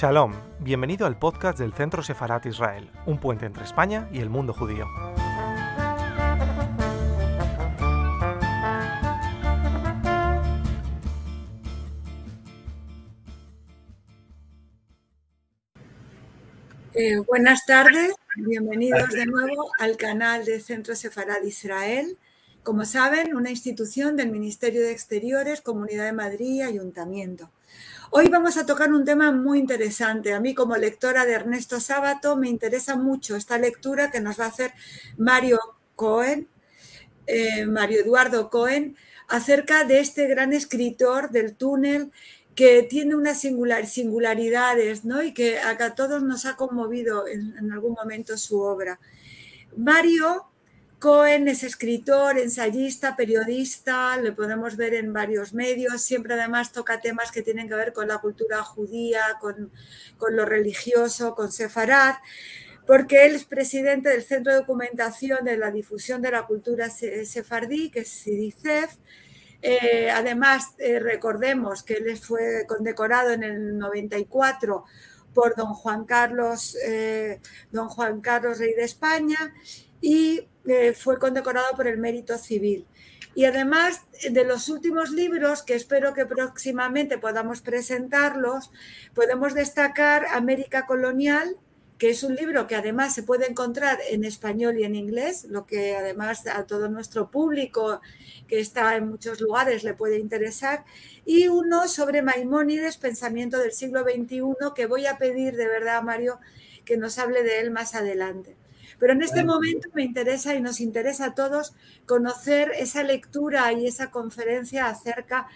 Shalom, bienvenido al podcast del Centro Sefarat Israel, un puente entre España y el mundo judío. Eh, buenas tardes, bienvenidos de nuevo al canal de Centro Sefarad Israel. Como saben, una institución del Ministerio de Exteriores, Comunidad de Madrid y Ayuntamiento. Hoy vamos a tocar un tema muy interesante. A mí como lectora de Ernesto Sábato me interesa mucho esta lectura que nos va a hacer Mario Cohen, eh, Mario Eduardo Cohen, acerca de este gran escritor del túnel que tiene unas singularidades ¿no? y que a todos nos ha conmovido en algún momento su obra. Mario Cohen es escritor, ensayista, periodista, lo podemos ver en varios medios, siempre además toca temas que tienen que ver con la cultura judía, con, lo religioso, con Sefarad, porque él es presidente del Centro de Documentación de la Difusión de la Cultura Sefardí, que es CIDICEF. Eh, además, eh, recordemos que él fue condecorado en el 94 por don Juan Carlos, eh, don Juan Carlos, rey de España, y eh, fue condecorado por el mérito civil. Y además de los últimos libros, que espero que próximamente podamos presentarlos, podemos destacar América Colonial, que es un libro que además se puede encontrar en español y en inglés, lo que además a todo nuestro público que está en muchos lugares le puede interesar, y uno sobre Maimónides, Pensamiento del siglo XXI, que voy a pedir de verdad, Mario, que nos hable de él más adelante. Pero en este momento me interesa y nos interesa a todos conocer esa lectura y esa conferencia acerca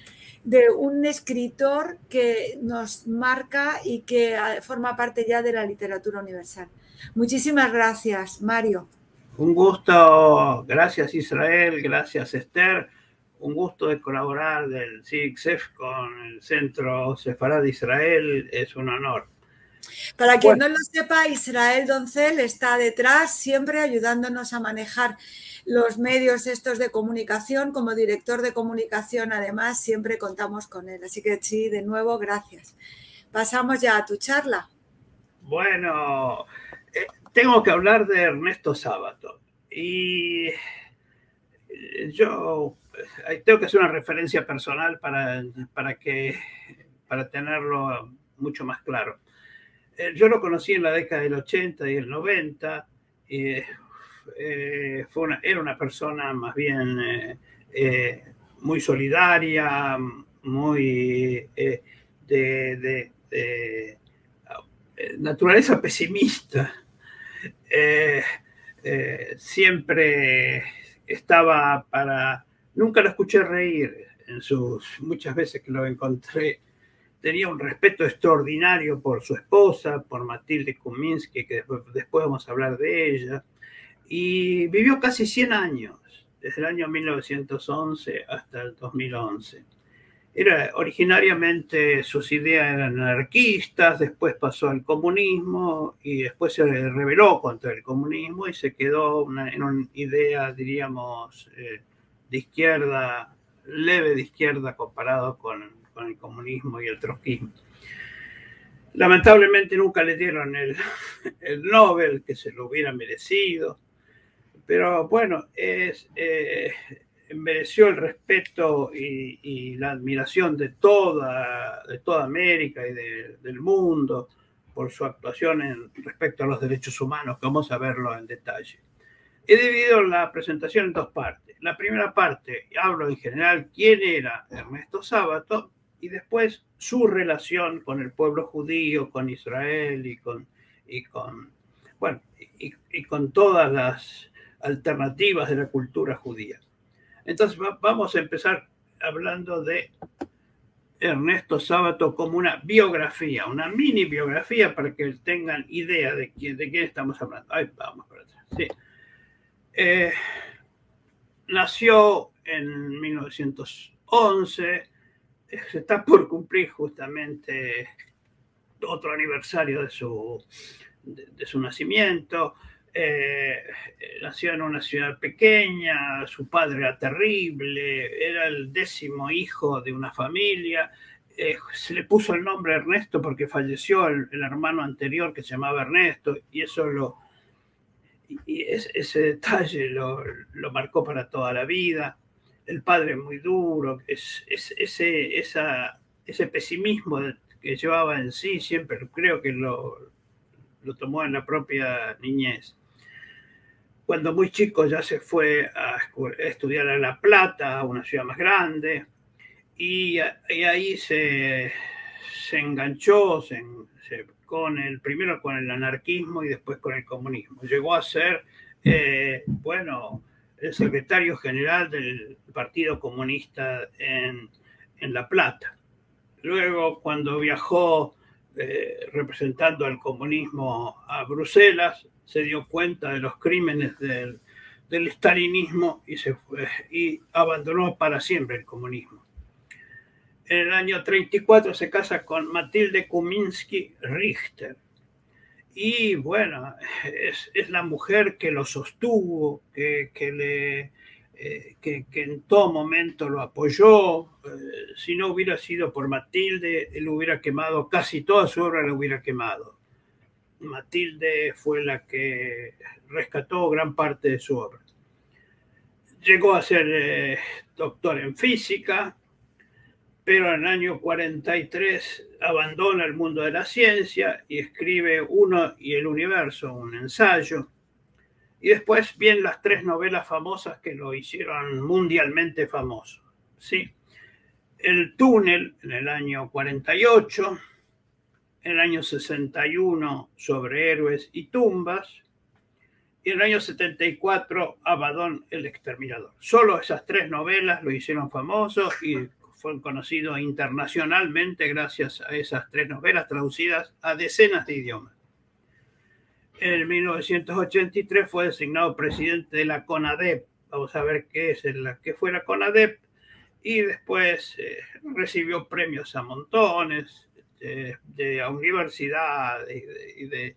de un escritor que nos marca y que ah, forma parte ya de la literatura universal. Muchísimas gracias, Mario. Un gusto, gracias Israel, gracias Esther. Un gusto de colaborar del CIXEF con el Centro Sefarad de Israel, es un honor. Para quien no lo sepa, Israel Doncel está detrás, siempre ayudándonos a manejar los medios estos de comunicación. Como director de comunicación, además, siempre contamos con él. Así que sí, de nuevo, gracias. Pasamos ya a tu charla. Bueno, eh, tengo que hablar de Ernesto Sábato. Y eh, yo eh, tengo que hacer una referencia personal para, para, que, para tenerlo mucho más claro. Eh, yo lo conocí en la década del 80 y el 90. Y, eh, una, era una persona más bien eh, muy solidaria, muy de, naturaleza pesimista. siempre estaba para... Nunca lo escuché reír en sus muchas veces que lo encontré tenía un respeto extraordinario por su esposa, por Matilde Kuminski, que después, vamos a hablar de ella, y vivió casi 100 años, desde el año 1911 hasta el 2011. Era, originariamente sus ideas eran anarquistas, después pasó al comunismo y después se rebeló contra el comunismo y se quedó en una idea, diríamos, eh, de izquierda, leve de izquierda comparado con con el comunismo y el trotskismo. Lamentablemente nunca le dieron el, el Nobel, que se lo hubiera merecido, pero bueno, eh, mereció el respeto y, la admiración de toda, de toda América y del mundo por su actuación en, respecto a los derechos humanos, que vamos a verlo en detalle. He dividido la presentación en dos partes. La primera parte, hablo en general quién era Ernesto Sábato, y después su relación con el pueblo judío, con Israel y con, y con, bueno, y, con todas las alternativas de la cultura judía. Entonces vamos a empezar hablando de Ernesto Sábato como una biografía, una mini biografía para que tengan idea de quién, de quién estamos hablando. Vamos para atrás. Sí. Eh, nació en 1911 está por cumplir justamente otro aniversario de su, de, su nacimiento. Eh, nació en una ciudad pequeña, su padre era terrible, era el décimo hijo de una familia. eh, se le puso el nombre Ernesto porque falleció el, hermano anterior que se llamaba Ernesto y eso lo y ese detalle lo, marcó para toda la vida. El padre muy duro, es, ese, ese pesimismo que llevaba en sí siempre creo que lo, lo tomó en la propia niñez. Cuando muy chico ya se fue a estudiar a La Plata, a una ciudad más grande, y, ahí se, se enganchó con el, primero con el anarquismo y después con el comunismo. Llegó a ser, eh, bueno, el secretario general del Partido Comunista en, La Plata. Luego, cuando viajó eh, representando al comunismo a Bruselas, se dio cuenta de los crímenes del, del stalinismo y, se fue, y abandonó para siempre el comunismo en el año 34 se casa con Matilde Kuminski Richter. Y bueno, es, la mujer que lo sostuvo, que, le, eh, que, en todo momento lo apoyó. Eh, si no hubiera sido por Matilde, él hubiera quemado, casi toda su obra la hubiera quemado. Matilde fue la que rescató gran parte de su obra. Llegó a ser eh, doctor en física, pero en el año 43 abandona el mundo de la ciencia y escribe Uno y el Universo, un ensayo. Y después vienen las tres novelas famosas que lo hicieron mundialmente famoso. ¿sí? El túnel en el año 48, en el año 61 sobre héroes y tumbas, y en el año 74 Abadón el exterminador. Solo esas tres novelas lo hicieron famoso y fue conocido internacionalmente gracias a esas tres novelas traducidas a decenas de idiomas. En 1983 fue designado presidente de la CONADEP. Vamos a ver qué es la que fue la CONADEP. Y después eh, recibió premios a montones de, de universidades y de,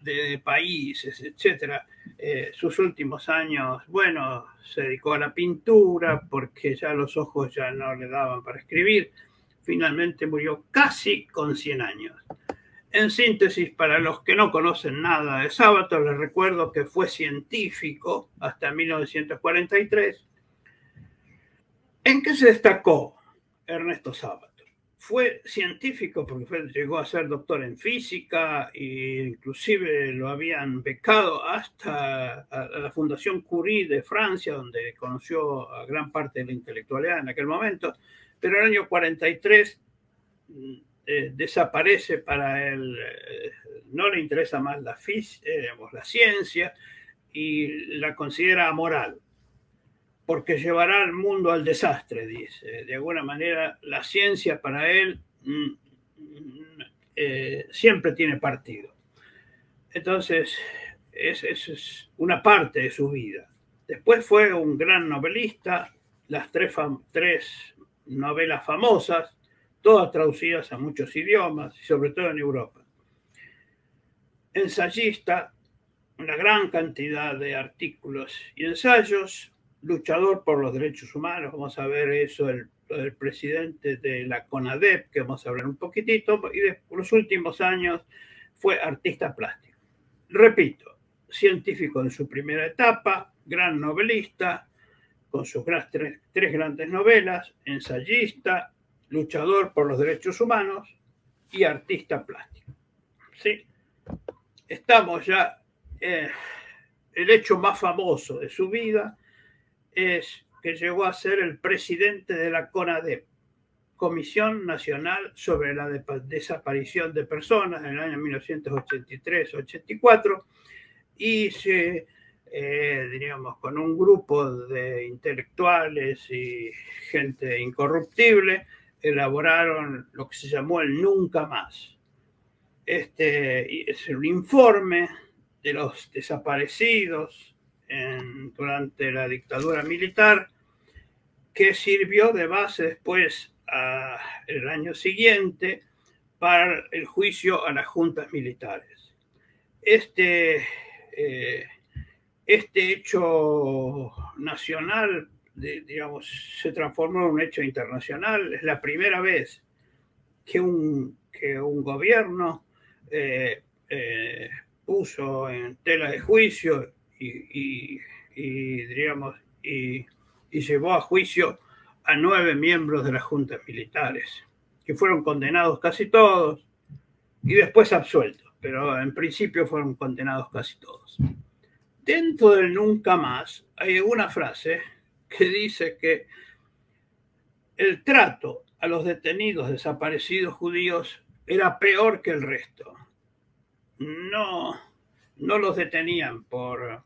de, países, etcétera. Eh, sus últimos años, bueno, se dedicó a la pintura porque ya los ojos ya no le daban para escribir. Finalmente murió casi con 100 años. En síntesis, para los que no conocen nada de Sábato, les recuerdo que fue científico hasta 1943. ¿En qué se destacó Ernesto Sábato? Fue científico porque llegó a ser doctor en física e inclusive lo habían becado hasta la Fundación Curie de Francia, donde conoció a gran parte de la intelectualidad en aquel momento, pero en el año 43 mm, eh, desaparece para él, eh, no le interesa más la, eh, la ciencia y la considera amoral porque llevará al mundo al desastre, dice. De alguna manera, la ciencia para él mm, mm, eh, siempre tiene partido. Entonces, esa es, una parte de su vida. Después fue un gran novelista, las tres, tres novelas famosas, todas traducidas a muchos idiomas, y sobre todo en Europa. Ensayista, una gran cantidad de artículos y ensayos, luchador por los derechos humanos, vamos a ver eso, el, presidente de la CONADEP, que vamos a hablar un poquitito, y de los últimos años fue artista plástico. Repito, científico en su primera etapa, gran novelista, con sus tres, grandes novelas, ensayista, luchador por los derechos humanos y artista plástico. ¿Sí? Estamos ya, eh, el hecho más famoso de su vida es que llegó a ser el presidente de la CONADEP, Comisión Nacional sobre la Desaparición de Personas, en el año 1983-84, y se, eh, diríamos, con un grupo de intelectuales y gente incorruptible, elaboraron lo que se llamó el Nunca Más. Este es un informe de los desaparecidos durante la dictadura militar, que sirvió de base después el año siguiente para el juicio a las juntas militares. Este, eh, este hecho nacional, se transformó en un hecho internacional. Es la primera vez que un, que un gobierno eh, eh, puso en tela de juicio y, y, llevó a juicio a nueve miembros de las juntas militares, que fueron condenados casi todos y después absueltos, pero en principio fueron condenados casi todos. Dentro del nunca más hay una frase que dice que el trato a los detenidos desaparecidos judíos era peor que el resto. No, no los detenían por,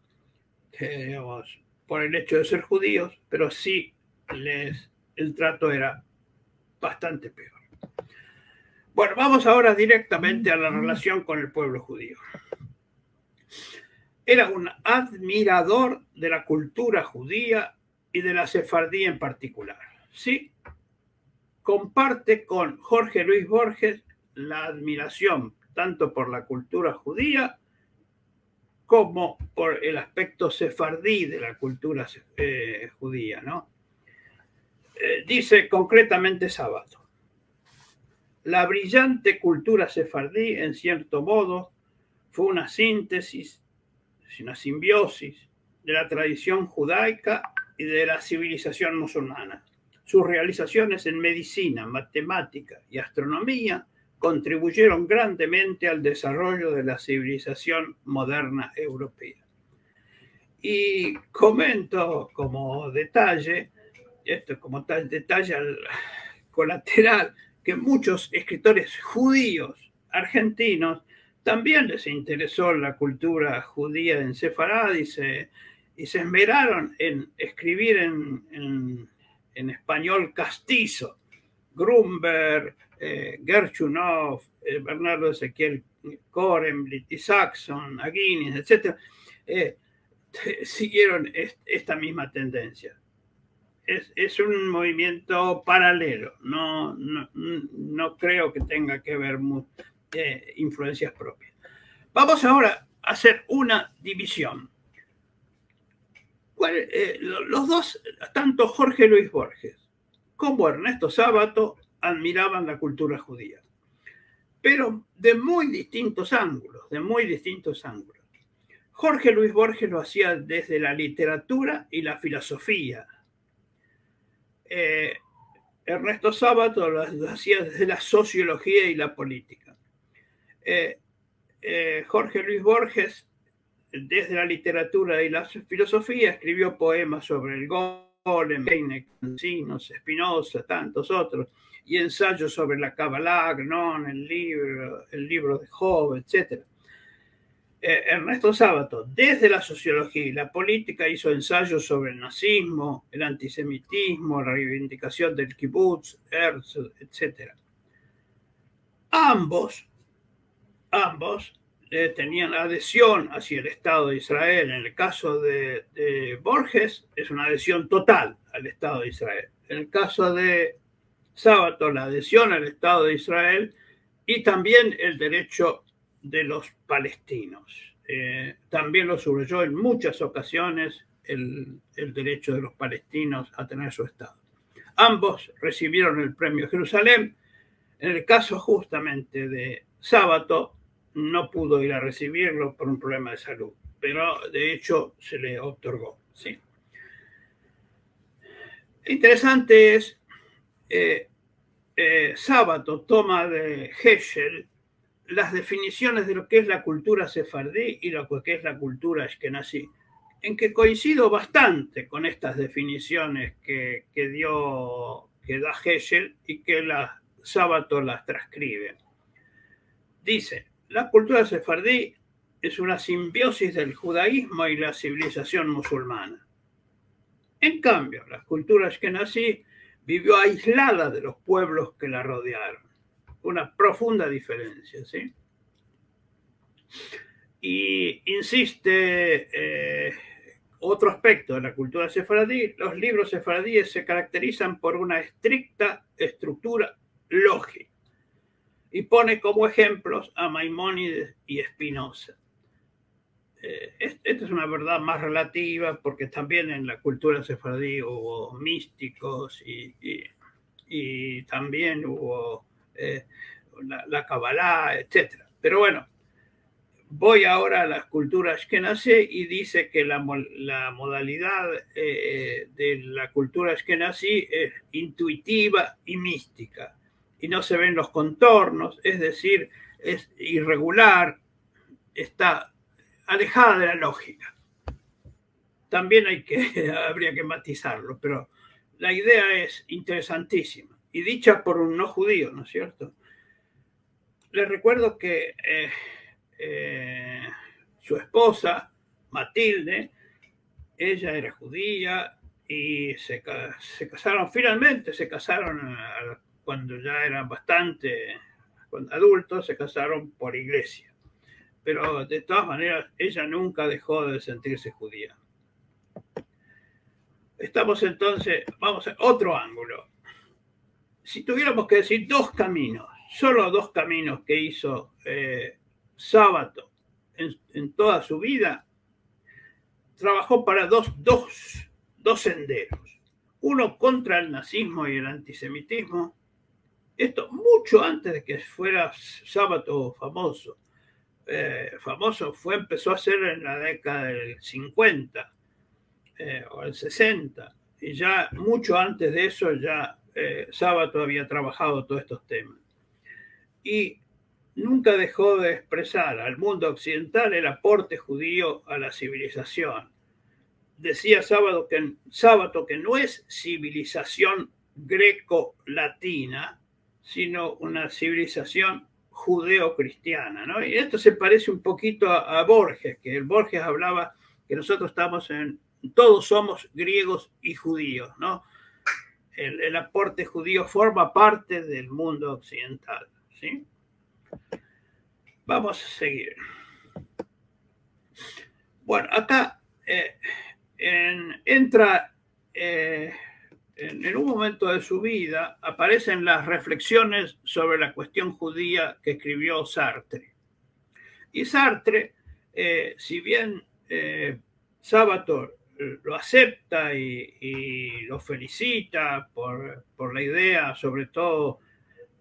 por el hecho de ser judíos, pero sí les, el trato era bastante peor. Bueno, vamos ahora directamente a la relación con el pueblo judío. Era un admirador de la cultura judía y de la sefardí en particular. Sí, comparte con Jorge Luis Borges la admiración tanto por la cultura judía como por el aspecto sefardí de la cultura eh, judía, ¿no? Eh, dice concretamente Sábado, la brillante cultura sefardí, en cierto modo, fue una síntesis, una simbiosis de la tradición judaica y de la civilización musulmana. Sus realizaciones en medicina, matemática y astronomía contribuyeron grandemente al desarrollo de la civilización moderna europea. Y comento como detalle, esto como tal detalle colateral, que muchos escritores judíos argentinos también les interesó la cultura judía en Sefarad y se, y se esmeraron en escribir en, en español castizo. Grunberg, eh, eh, Bernardo Ezequiel Korem, Litty Saxon, Aguinis, etc., eh, siguieron esta misma tendencia. Es, un movimiento paralelo, no, no, creo que tenga que ver influencias propias. Vamos ahora a hacer una división. los dos, tanto Jorge Luis Borges como Ernesto Sábato, admiraban la cultura judía, pero de muy distintos ángulos, de muy distintos ángulos. Jorge Luis Borges lo hacía desde la literatura y la filosofía. Eh, Ernesto Sábato lo, hacía desde la sociología y la política. Eh, eh, Jorge Luis Borges, desde la literatura y la filosofía, escribió poemas sobre el Golem, Heine, Cancinos, Spinoza, tantos otros y ensayos sobre la Kabbalah, el libro, el libro de Job, etc. Eh, Ernesto Sábato, desde la sociología y la política, hizo ensayos sobre el nazismo, el antisemitismo, la reivindicación del kibbutz, Herzl, etc. Ambos, ambos eh, tenían adhesión hacia el Estado de Israel. En el caso de, de Borges, es una adhesión total al Estado de Israel. En el caso de sábado la adhesión al Estado de Israel y también el derecho de los palestinos. Eh, también lo subrayó en muchas ocasiones el, derecho de los palestinos a tener su Estado. Ambos recibieron el premio Jerusalén. En el caso justamente de Sábato, no pudo ir a recibirlo por un problema de salud, pero de hecho se le otorgó. ¿sí? Interesante es eh, eh, Sábato toma de Heschel las definiciones de lo que es la cultura sefardí y lo que es la cultura ashkenazí, en que coincido bastante con estas definiciones que, dio, que da Heschel y que la, las transcribe. Dice, la cultura sefardí es una simbiosis del judaísmo y la civilización musulmana. En cambio, las culturas que nací vivió aislada de los pueblos que la rodearon. Una profunda diferencia, ¿sí? Y insiste eh, otro aspecto de la cultura sefaradí, los libros sefaradíes se caracterizan por una estricta estructura lógica y pone como ejemplos a Maimónides y Spinoza. Eh, esta es una verdad más relativa porque también en la cultura sefardí hubo místicos y, también hubo la, Kabbalah, etc. Pero bueno, voy ahora a la cultura ashkenazí y dice que la, modalidad de la cultura ashkenazí es intuitiva y mística y no se ven los contornos, es decir, es irregular, está alejada de la lógica. También hay que, habría que matizarlo, pero la idea es interesantísima y dicha por un no judío, ¿no es cierto? Les recuerdo que eh, eh, su esposa, Matilde, ella era judía y se, casaron finalmente, se casaron a, cuando ya eran bastante adultos, se casaron por iglesia. Pero de todas maneras, ella nunca dejó de sentirse judía. Estamos entonces, vamos a otro ángulo. Si tuviéramos que decir dos caminos, solo dos caminos que hizo eh, Sábato en, toda su vida, trabajó para dos, dos, dos senderos. Uno contra el nazismo y el antisemitismo esto mucho antes de que fuera sábado famoso. Eh, famoso fue, empezó a ser en la década del 50 eh, o el 60. Y ya mucho antes de eso ya eh, Sábato había trabajado todos estos temas. Y nunca dejó de expresar al mundo occidental el aporte judío a la civilización. Decía Sábado que, Sábato que no es civilización greco-latina, sino una civilización judeo-cristiana. ¿no? Y esto se parece un poquito a, Borges, que el Borges hablaba que nosotros estamos en, todos somos griegos y judíos, ¿no? El, aporte judío forma parte del mundo occidental, ¿sí? Vamos a seguir. Bueno, acá eh, entra eh, en, un momento de su vida aparecen las reflexiones sobre la cuestión judía que escribió Sartre. Y Sartre, eh, si bien eh, Sábato lo acepta y, lo felicita por, la idea, sobre todo,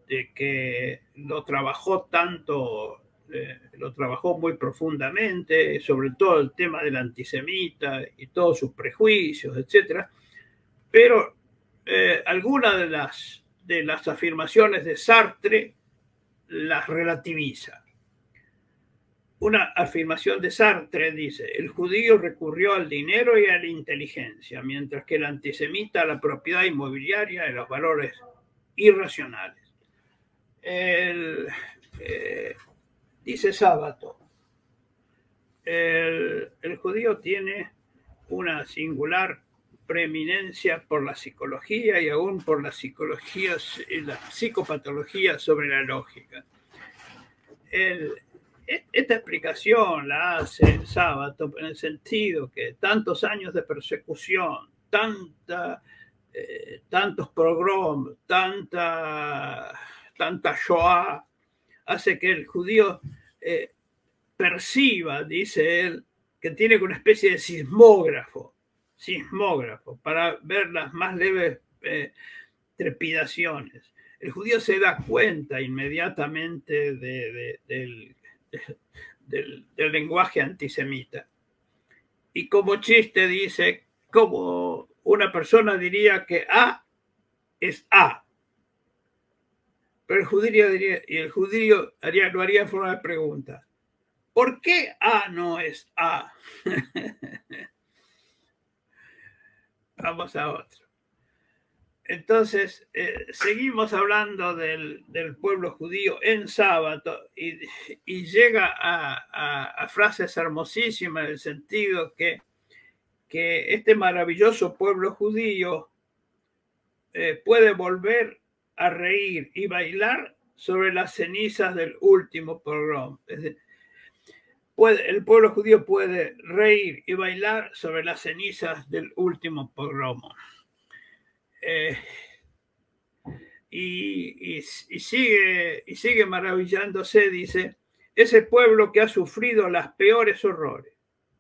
de que lo trabajó tanto, eh, lo trabajó muy profundamente, sobre todo el tema del antisemita y todos sus prejuicios, etc. Pero eh, algunas de las, de las afirmaciones de Sartre las relativiza. Una afirmación de Sartre dice, el judío recurrió al dinero y a la inteligencia, mientras que el antisemita a la propiedad inmobiliaria y los valores irracionales. Eh, dice Sábato, el, el judío tiene una singular preeminencia por la psicología y aún por la psicología, la psicopatología sobre la lógica. E, esta explicación la hace el sábado en el sentido que tantos años de persecución, tanta, eh, tantos pogroms, tanta, tanta Shoah, hace que el judío eh, perciba, dice él, que tiene una especie de sismógrafo sismógrafo para ver las más leves eh, trepidaciones. El judío se da cuenta inmediatamente del, lenguaje antisemita. Y como chiste dice, como una persona diría que A es A. Pero el judío diría, y el judío haría, lo haría en forma de pregunta. ¿Por qué A no es A? Vamos a otro. Entonces, eh, seguimos hablando del, pueblo judío en sábado y, llega a, frases hermosísimas en el sentido que, que este maravilloso pueblo judío eh, puede volver a reír y bailar sobre las cenizas del último pogrom el pueblo judío puede reír y bailar sobre las cenizas del último pogromo. Eh, y, sigue, y sigue maravillándose, dice, ese pueblo que ha sufrido las peores horrores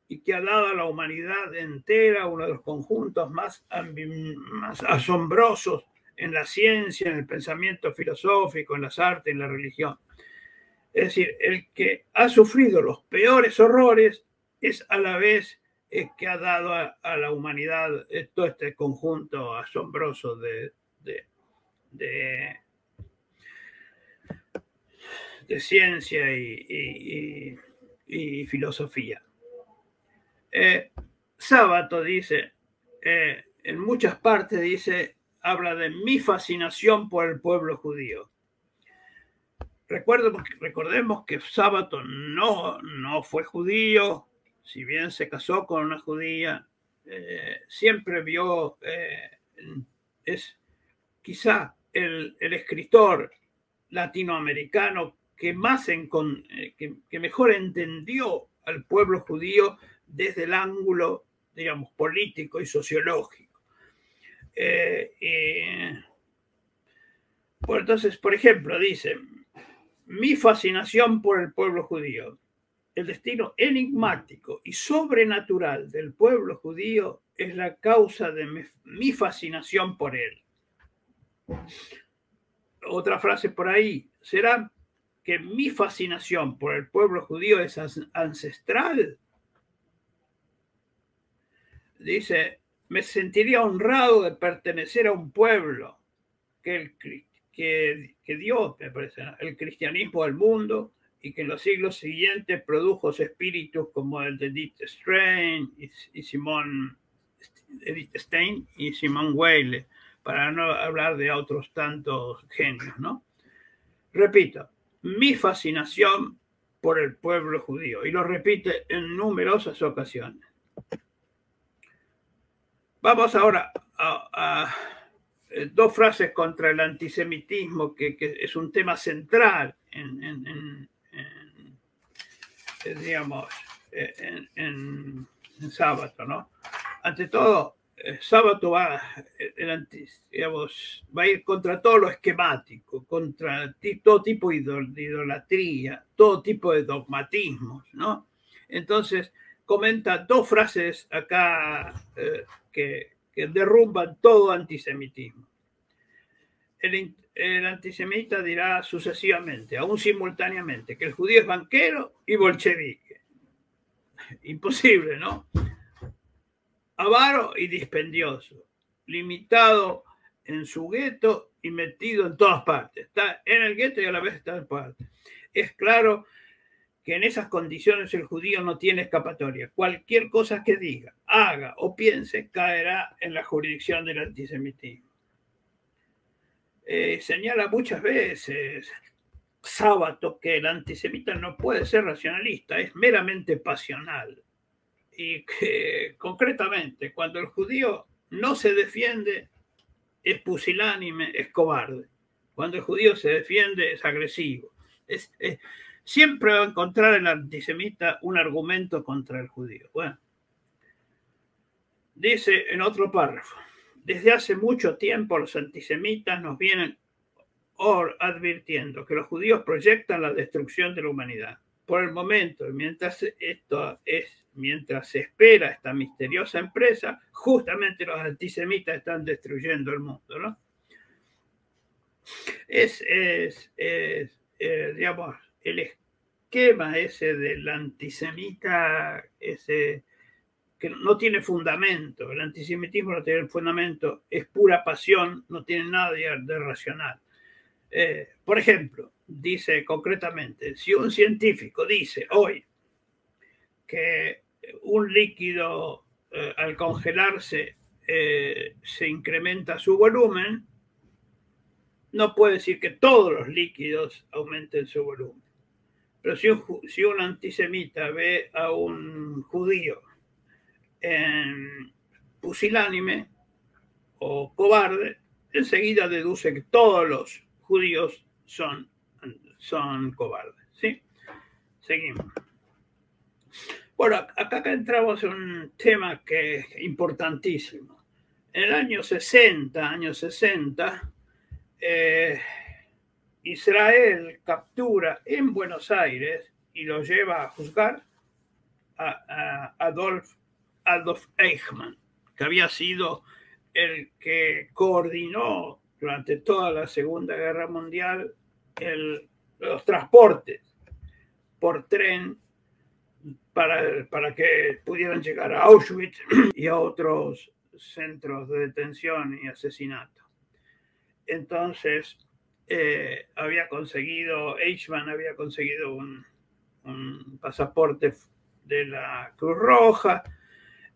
y que ha dado a la humanidad entera uno de los conjuntos más, más asombrosos en la ciencia, en el pensamiento filosófico, en las artes, en la religión. Es decir, el que ha sufrido los peores horrores es a la vez el que ha dado a, la humanidad todo este conjunto asombroso de, de, ciencia y, filosofía. Eh, Sábato dice, eh, en muchas partes dice, habla de mi fascinación por el pueblo judío. Recuerdo, recordemos que Sábato no, no fue judío, si bien se casó con una judía, eh, siempre vio, eh, es quizá el, escritor latinoamericano que más eh, que, mejor entendió al pueblo judío desde el ángulo, digamos, político y sociológico. entonces, por ejemplo, dice, mi fascinación por el pueblo judío. El destino enigmático y sobrenatural del pueblo judío es la causa de mi, fascinación por él. Otra frase por ahí, ¿será que mi fascinación por el pueblo judío es ancestral? Dice, me sentiría honrado de pertenecer a un pueblo que el, que, dio, me parece, el cristianismo al mundo y que en los siglos siguientes produjo espíritus como el de Edith Stein y, Simón Edith Stein y Simón Weil, para no hablar de otros tantos genios, ¿no? Repito, mi fascinación por el pueblo judío, y lo repite en numerosas ocasiones. Vamos ahora a dos frases contra el antisemitismo, que, es un tema central en, en, sábado, ¿no? Ante todo, sábado va, el digamos, va a ir contra todo lo esquemático, contra todo tipo de idolatría, todo tipo de dogmatismos, ¿no? Entonces, comenta dos frases acá eh, que, que derrumban todo antisemitismo. El, antisemita dirá sucesivamente, aún simultáneamente, que el judío es banquero y bolchevique. Imposible, ¿no? Avaro y dispendioso, limitado en su gueto y metido en todas partes. Está en el gueto y a la vez está en partes. Es claro que en esas condiciones el judío no tiene escapatoria. Cualquier cosa que diga, haga o piense caerá en la jurisdicción del antisemitismo. Eh, señala muchas veces Sábato que el antisemita no puede ser racionalista, es meramente pasional. Y que concretamente cuando el judío no se defiende, es pusilánime, es cobarde. Cuando el judío se defiende, es agresivo. es, siempre va a encontrar el antisemita un argumento contra el judío. Bueno, dice en otro párrafo, desde hace mucho tiempo los antisemitas nos vienen advirtiendo que los judíos proyectan la destrucción de la humanidad. Por el momento, mientras esto es, mientras se espera esta misteriosa empresa, justamente los antisemitas están destruyendo el mundo, ¿no? Es, es, es eh, digamos, el esquema ese del antisemita, ese que no tiene fundamento, el antisemitismo no tiene fundamento, es pura pasión, no tiene nada de, racional. Eh, por ejemplo, dice concretamente, si un científico dice hoy que un líquido eh, al congelarse eh, se incrementa su volumen, no puede decir que todos los líquidos aumenten su volumen. Pero si un, antisemita ve a un judío pusilánime o cobarde, enseguida deduce que todos los judíos son, son cobardes. ¿sí? Seguimos. Bueno, acá entramos en un tema que es importantísimo. En el año 60, año 60, eh, Israel captura en Buenos Aires y lo lleva a juzgar a, Adolf, Adolf Eichmann, que había sido el que coordinó durante toda la Segunda Guerra Mundial los transportes por tren para, para que pudieran llegar a Auschwitz y a otros centros de detención y asesinato. Entonces, eh, había conseguido, Eichmann había conseguido un, pasaporte de la Cruz Roja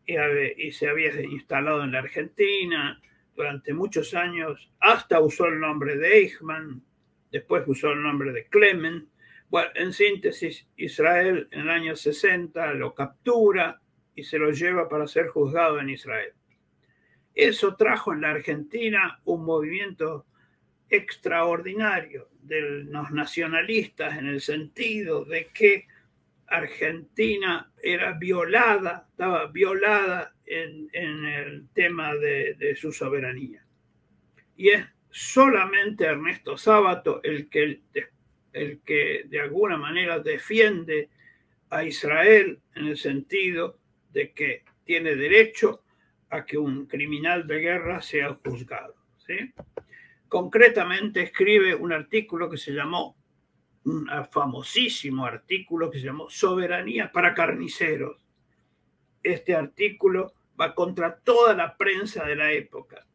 y, y, se había instalado en la Argentina durante muchos años, hasta usó el nombre de Eichmann, después usó el nombre de Clement. Bueno, en síntesis, Israel en el año 60 lo captura y se lo lleva para ser juzgado en Israel. Eso trajo en la Argentina un movimiento extraordinario de los nacionalistas en el sentido de que Argentina era violada, estaba violada en, el tema de, de, su soberanía. Y es solamente Ernesto Sábato el que, el que de alguna manera defiende a Israel en el sentido de que tiene derecho a que un criminal de guerra sea juzgado. ¿sí? Concretamente escribe un artículo que se llamó, un famosísimo artículo que se llamó Soberanía para carniceros. Este artículo va contra toda la prensa de la época.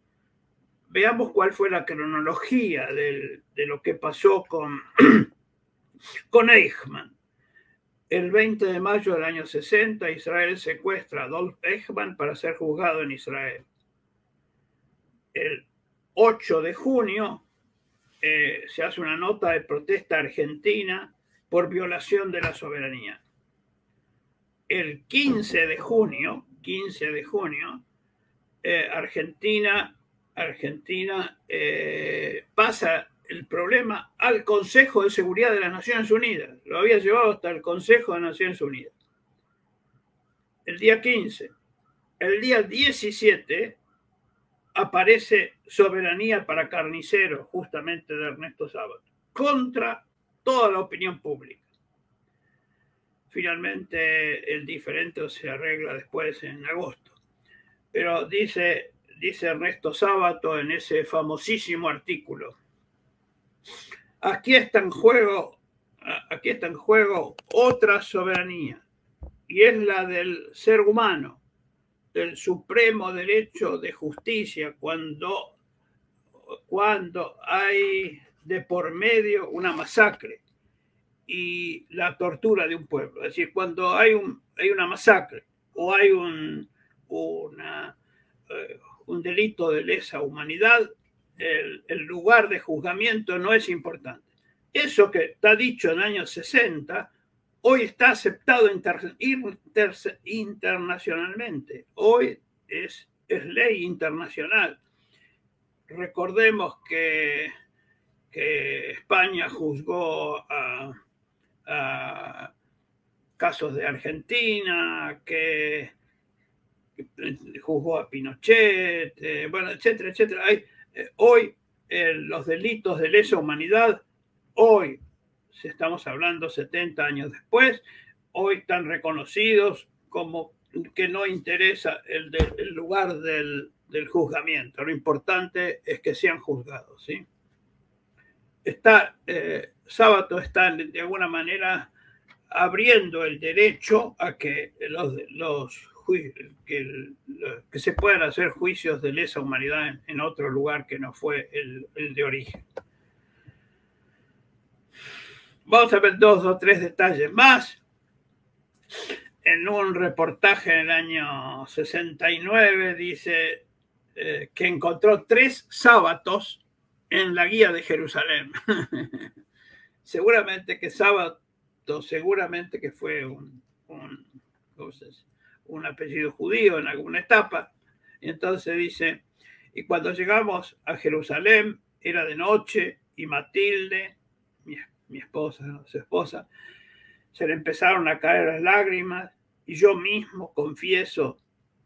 Veamos cuál fue la cronología de, lo que pasó con, con Eichmann. El 20 de mayo del año 60, Israel secuestra a Adolf Eichmann para ser juzgado en Israel. El 8 de junio eh, se hace una nota de protesta argentina por violación de la soberanía. El 15 de junio, 15 de junio, eh, Argentina, Argentina eh, pasa el problema al Consejo de Seguridad de las Naciones Unidas. Lo había llevado hasta el Consejo de Naciones Unidas. El día 15. El día 17 aparece Soberanía para Carniceros, justamente de Ernesto Sábato, contra toda la opinión pública. Finalmente el diferente se arregla después en agosto. Pero dice, dice Ernesto Sábato en ese famosísimo artículo, Aquí está en juego, aquí está en juego otra soberanía, y es la del ser humano, del supremo derecho de justicia, cuando, cuando hay de por medio una masacre y la tortura de un pueblo. Es decir, cuando hay, un, hay una masacre o hay un, una, eh, un delito de lesa humanidad, el, lugar de juzgamiento no es importante. Eso que está dicho en el año 60, hoy está aceptado internacionalmente. Hoy es, es, ley internacional. Recordemos que, España juzgó a, casos de Argentina, que, juzgó a Pinochet, eh, bueno, etcétera, etcétera. Eh, hoy eh, los delitos de lesa humanidad, hoy, si estamos hablando 70 años después, hoy están reconocidos como que no interesa el, lugar del, juzgamiento. Lo importante es que sean juzgados. ¿sí? Está, eh, está de alguna manera abriendo el derecho a que los, los que, se puedan hacer juicios de lesa humanidad en, otro lugar que no fue el, de origen. Vamos a ver dos o tres detalles más. En un reportaje en el año 69 dice eh, que encontró tres sábados en la guía de Jerusalén. seguramente que sábado, seguramente que fue un, un un apellido judío en alguna etapa. Y entonces dice, y cuando llegamos a Jerusalén era de noche y Matilde, mi, esposa, su esposa, se le empezaron a caer las lágrimas y yo mismo, confieso,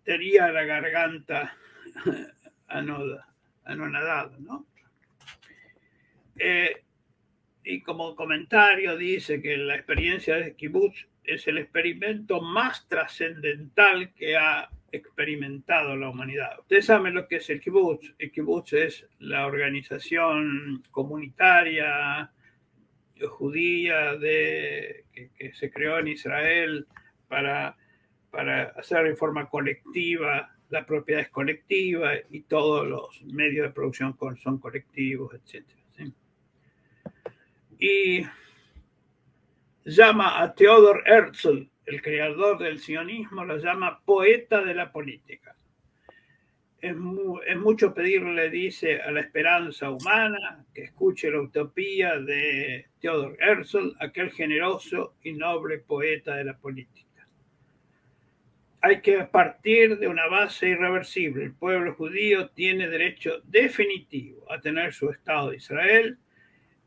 tenía la garganta anonadada, ¿no? Eh, y como comentario dice que la experiencia de kibbutz es el experimento más trascendental que ha experimentado la humanidad. Ustedes saben lo que es el kibbutz. El kibbutz es la organización comunitaria judía de, que, se creó en Israel para, para hacer en forma colectiva la propiedad es colectiva y todos los medios de producción son colectivos, etc. Y llama a Theodor Herzl, el creador del sionismo, lo llama poeta de la política. Es, mucho pedirle, dice, a la esperanza humana que escuche la utopía de Theodor Herzl, aquel generoso y noble poeta de la política hay que partir de una base irreversible. El pueblo judío tiene derecho definitivo a tener su Estado de Israel.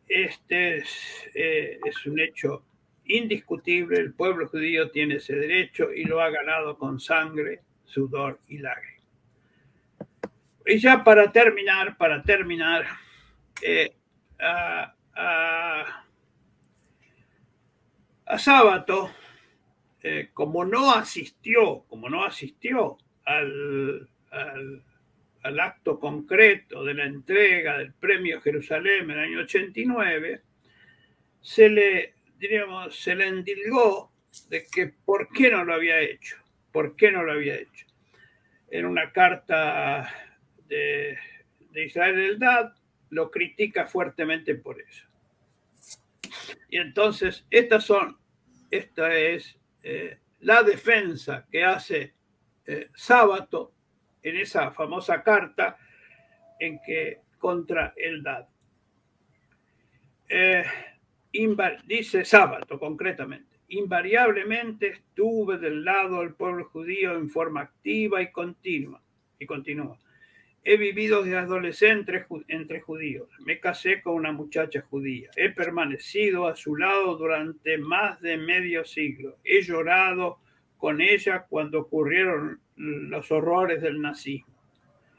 Este es, eh, es, un hecho indiscutible. El pueblo judío tiene ese derecho y lo ha ganado con sangre, sudor y lágrimas. Y ya para terminar, para terminar, eh, a, a, eh, como no asistió, como no asistió al, al, acto concreto de la entrega del premio Jerusalén en el año 89, se le, diríamos, se le endilgó de que por qué no lo había hecho, por qué no lo había hecho. En una carta de, Israel Eldad lo critica fuertemente por eso. Y entonces, estas son, esta es eh, la defensa que hace eh, Sábato en esa famosa carta en que contra el DAD. Eh, dice Sábato concretamente, invariablemente estuve del lado del pueblo judío en forma activa y continua, y continúa. He vivido desde adolescente entre judíos. Me casé con una muchacha judía. He permanecido a su lado durante más de medio siglo. He llorado con ella cuando ocurrieron los horrores del nazismo.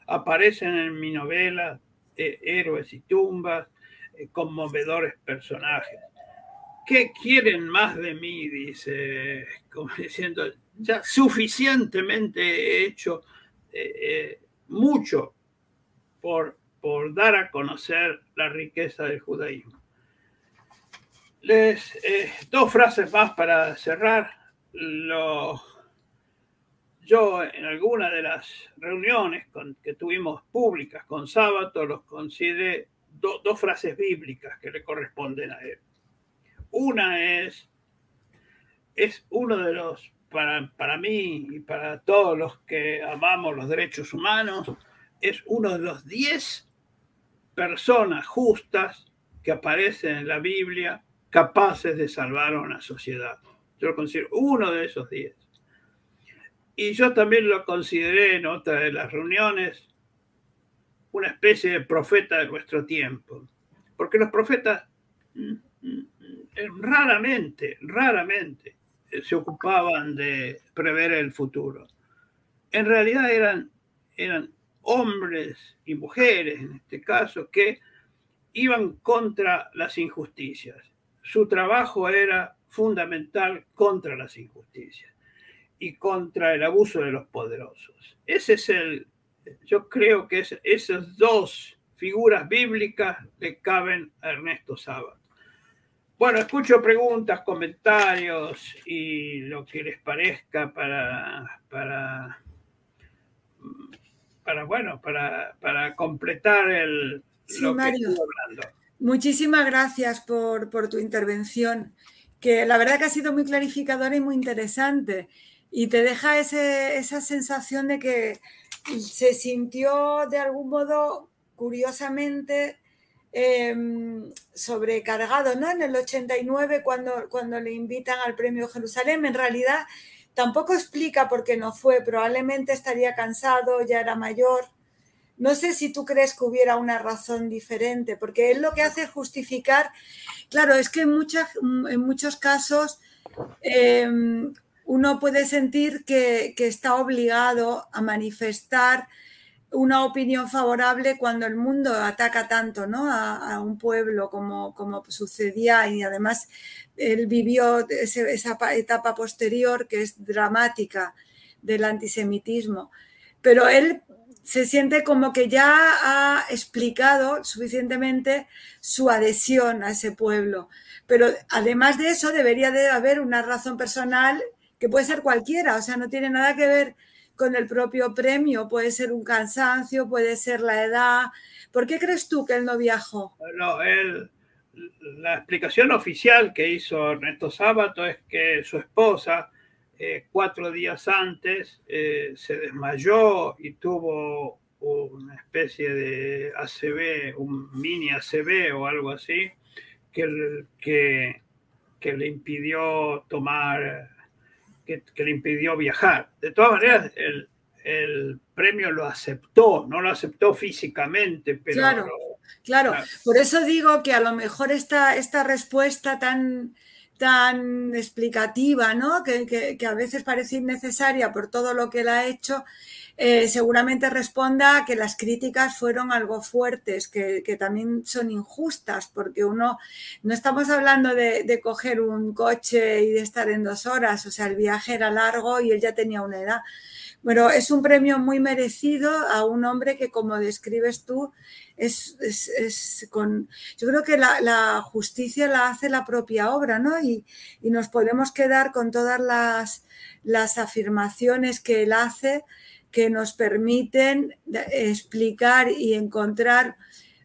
Aparecen en mi novela eh, héroes y tumbas, eh, conmovedores personajes. ¿Qué quieren más de mí? Dice, como diciendo, ya suficientemente he hecho eh, mucho por, dar a conocer la riqueza del judaísmo. Les, eh, dos frases más para cerrar. Lo, yo en alguna de las reuniones que tuvimos públicas con Sábato los consideré dos frases bíblicas que le corresponden a él. Una es, es uno de los, para, para mí y para todos los que amamos los derechos humanos, es uno de los diez personas justas que aparecen en la Biblia capaces de salvar a una sociedad. Yo lo considero uno de esos diez. Y yo también lo consideré en otra de las reuniones una especie de profeta de nuestro tiempo. Porque los profetas mm, mm, raramente, raramente se ocupaban de prever el futuro. En realidad eran, eran hombres y mujeres, en este caso, que iban contra las injusticias. Su trabajo era fundamental contra las injusticias y contra el abuso de los poderosos. Ese es el, yo creo que es, esas dos figuras bíblicas le caben a Ernesto Sábado. Bueno, escucho preguntas, comentarios y lo que les parezca para, para para, bueno, para, para completar el, lo que hablando. Muchísimas gracias por, por, tu intervención, que la verdad que ha sido muy clarificadora y muy interesante. Y te deja ese, esa sensación de que se sintió de algún modo, curiosamente, em, sobrecargado, ¿no? En el 89, cuando, cuando le invitan al Premio Jerusalén, en realidad Tampoco explica por qué no fue, probablemente estaría cansado, ya era mayor. No sé si tú crees que hubiera una razón diferente, porque él lo que hace es justificar, claro, es que en, muchas, en muchos casos em, uno puede sentir que, que, está obligado a manifestar una opinión favorable cuando el mundo ataca tanto ¿no? a, un pueblo como, como, sucedía y además él vivió esa etapa posterior que es dramática del antisemitismo. Pero él se siente como que ya ha explicado suficientemente su adhesión a ese pueblo. Pero además de eso debería de haber una razón personal que puede ser cualquiera, o sea, no tiene nada que ver con el propio premio, puede ser un cansancio, puede ser la edad. ¿Por qué crees tú que él no viajó? No, él, la explicación oficial que hizo Ernesto Sábato es que su esposa eh, cuatro días antes eh, se desmayó y tuvo una especie de ACV, un mini ACV o algo así, que, que, que le impidió tomar que, le impidió viajar. De todas maneras, el, premio lo aceptó, no lo aceptó físicamente, pero... Claro, claro. Por eso digo que a lo mejor esta, esta respuesta tan, tan explicativa, ¿no? Que, que, a veces parece innecesaria por todo lo que él ha hecho, eh, seguramente responda que las críticas fueron algo fuertes, que, también son injustas, porque uno, no estamos hablando de, coger un coche y de estar en dos horas, o sea, el viaje era largo y él ya tenía una edad. Bueno, es un premio muy merecido a un hombre que, como describes tú, es, con. Yo creo que la, justicia la hace la propia obra, ¿no? Y, y nos podemos quedar con todas las, las afirmaciones que él hace que nos permiten explicar y encontrar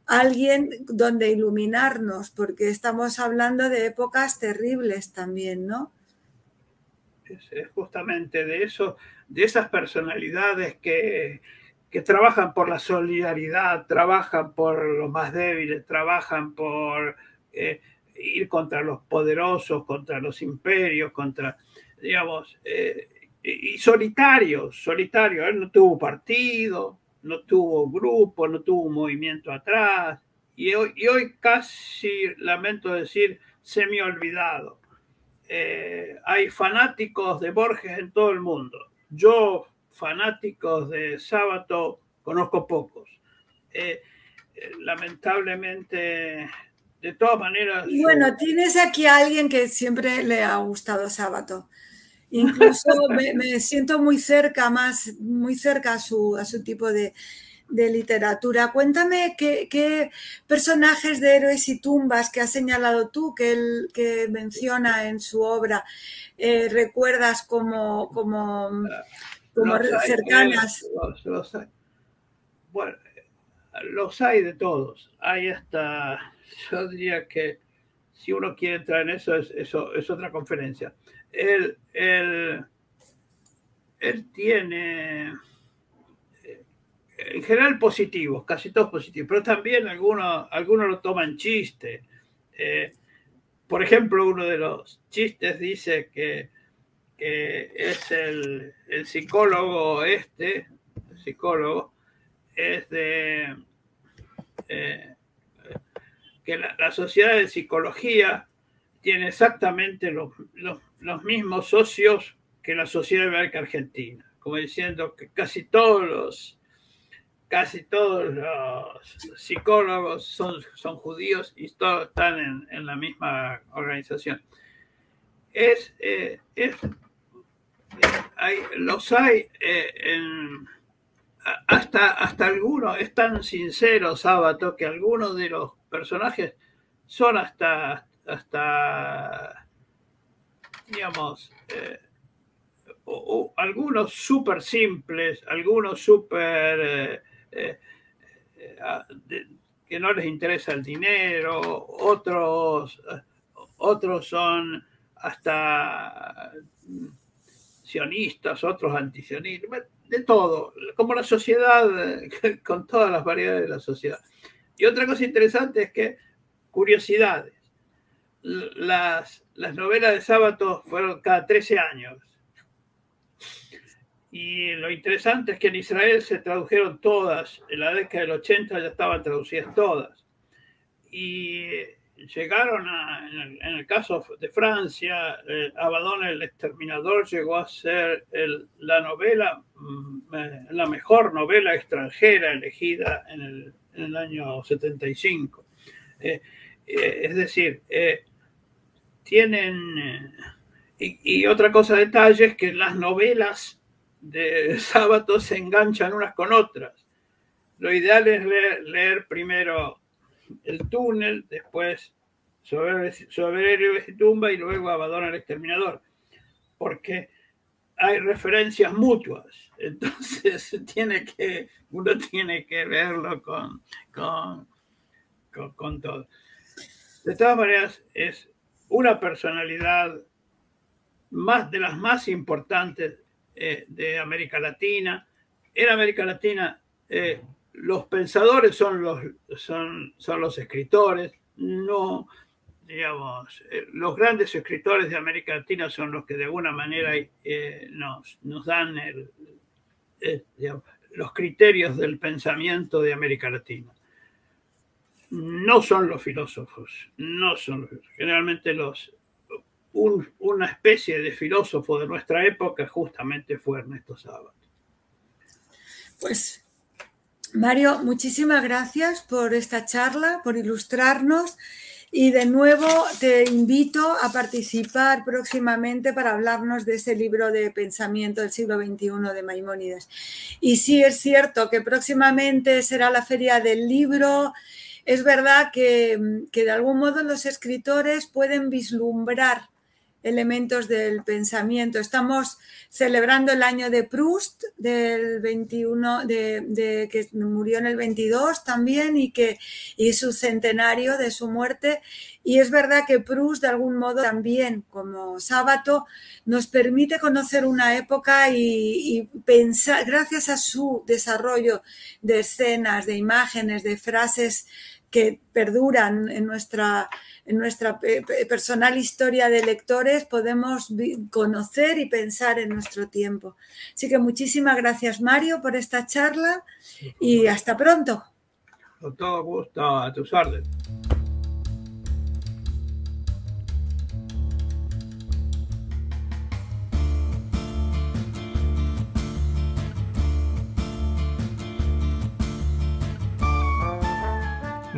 alguien donde iluminarnos, porque estamos hablando de épocas terribles también, ¿no? Es, justamente de eso, de esas personalidades que, que trabajan por la solidaridad, trabajan por los más débiles, trabajan por eh, ir contra los poderosos, contra los imperios, contra, digamos, eh, y solitario, solitario. Él no tuvo partido, no tuvo grupo, no tuvo movimiento atrás. Y hoy, y hoy casi, lamento decir, semi olvidado. Eh, hay fanáticos de Borges en todo el mundo. Yo, fanáticos de Sábato, conozco pocos. Eh, eh, lamentablemente, de todas maneras. Y bueno, tienes aquí a alguien que siempre le ha gustado Sábato. Incluso me, siento muy cerca, más muy cerca a su, a su tipo de, literatura. Cuéntame qué, personajes de héroes y tumbas que has señalado tú, que él que menciona en su obra, eh, recuerdas como, como, como cercanas. Los, hay. Bueno, los hay de todos. Hay hasta, yo diría que si uno quiere entrar en eso, es, eso es otra conferencia él, él, tiene eh, en general positivos, casi todos positivos, pero también algunos, lo toman chiste. Eh, por ejemplo, uno de los chistes dice que, es el, psicólogo este, el psicólogo, es de eh, que la, sociedad de psicología tiene exactamente los mismos socios que la Sociedad Argentina, como diciendo que casi todos los, casi todos los psicólogos son, son judíos y todos están en, la misma organización. Es, eh, hay, los hay eh, en, hasta, hasta algunos, es tan sincero Sábato que algunos de los personajes son hasta, hasta digamos, eh, algunos súper simples, algunos súper eh, eh, que no les interesa el dinero, otros, otros son hasta sionistas, otros antisionistas, de todo, como la sociedad, con todas las variedades de la sociedad. Y otra cosa interesante es que, curiosidades, las, las novelas de sábado fueron cada 13 años. Y lo interesante es que en Israel se tradujeron todas, en la década del 80 ya estaban traducidas todas. Y llegaron a, en el, caso de Francia, eh, Abaddon el Exterminador llegó a ser la novela, mm, eh, la mejor novela extranjera elegida en el, en el año 75. Eh, es decir, tienen... Eh, y, otra cosa detalle es que las novelas de sábado se enganchan unas con otras. Lo ideal es leer, primero el túnel, después sobre, sobre y tumba y luego Abadón el exterminador, porque hay referencias mutuas, entonces tiene que, uno tiene que verlo con, con, con todo. De todas maneras, es una personalidad más de las más importantes eh, de América Latina. En América Latina, eh, los pensadores son los, son, son los escritores, no, digamos, eh, los grandes escritores de América Latina son los que de alguna manera nos, nos, dan los criterios del pensamiento de América Latina. No son los filósofos, no son generalmente los una especie de filósofo de nuestra época justamente fue Ernesto Sábato. Pues Mario, muchísimas gracias por esta charla, por ilustrarnos y de nuevo te invito a participar próximamente para hablarnos de ese libro de pensamiento del siglo XXI de Maimónides. Y sí es cierto que próximamente será la feria del libro. Es verdad que, que de algún modo los escritores pueden vislumbrar elementos del pensamiento. Estamos celebrando el año de Proust, del 21, de, que murió en el 22 también y, que, y su centenario de su muerte. Y es verdad que Proust, de algún modo, también, como sábado, nos permite conocer una época y pensar, gracias a su desarrollo de escenas, de imágenes, de frases que perduran en nuestra en nuestra personal historia de lectores podemos conocer y pensar en nuestro tiempo. Así que muchísimas gracias Mario por esta charla y hasta pronto. Con todo gusto, a tus órdenes.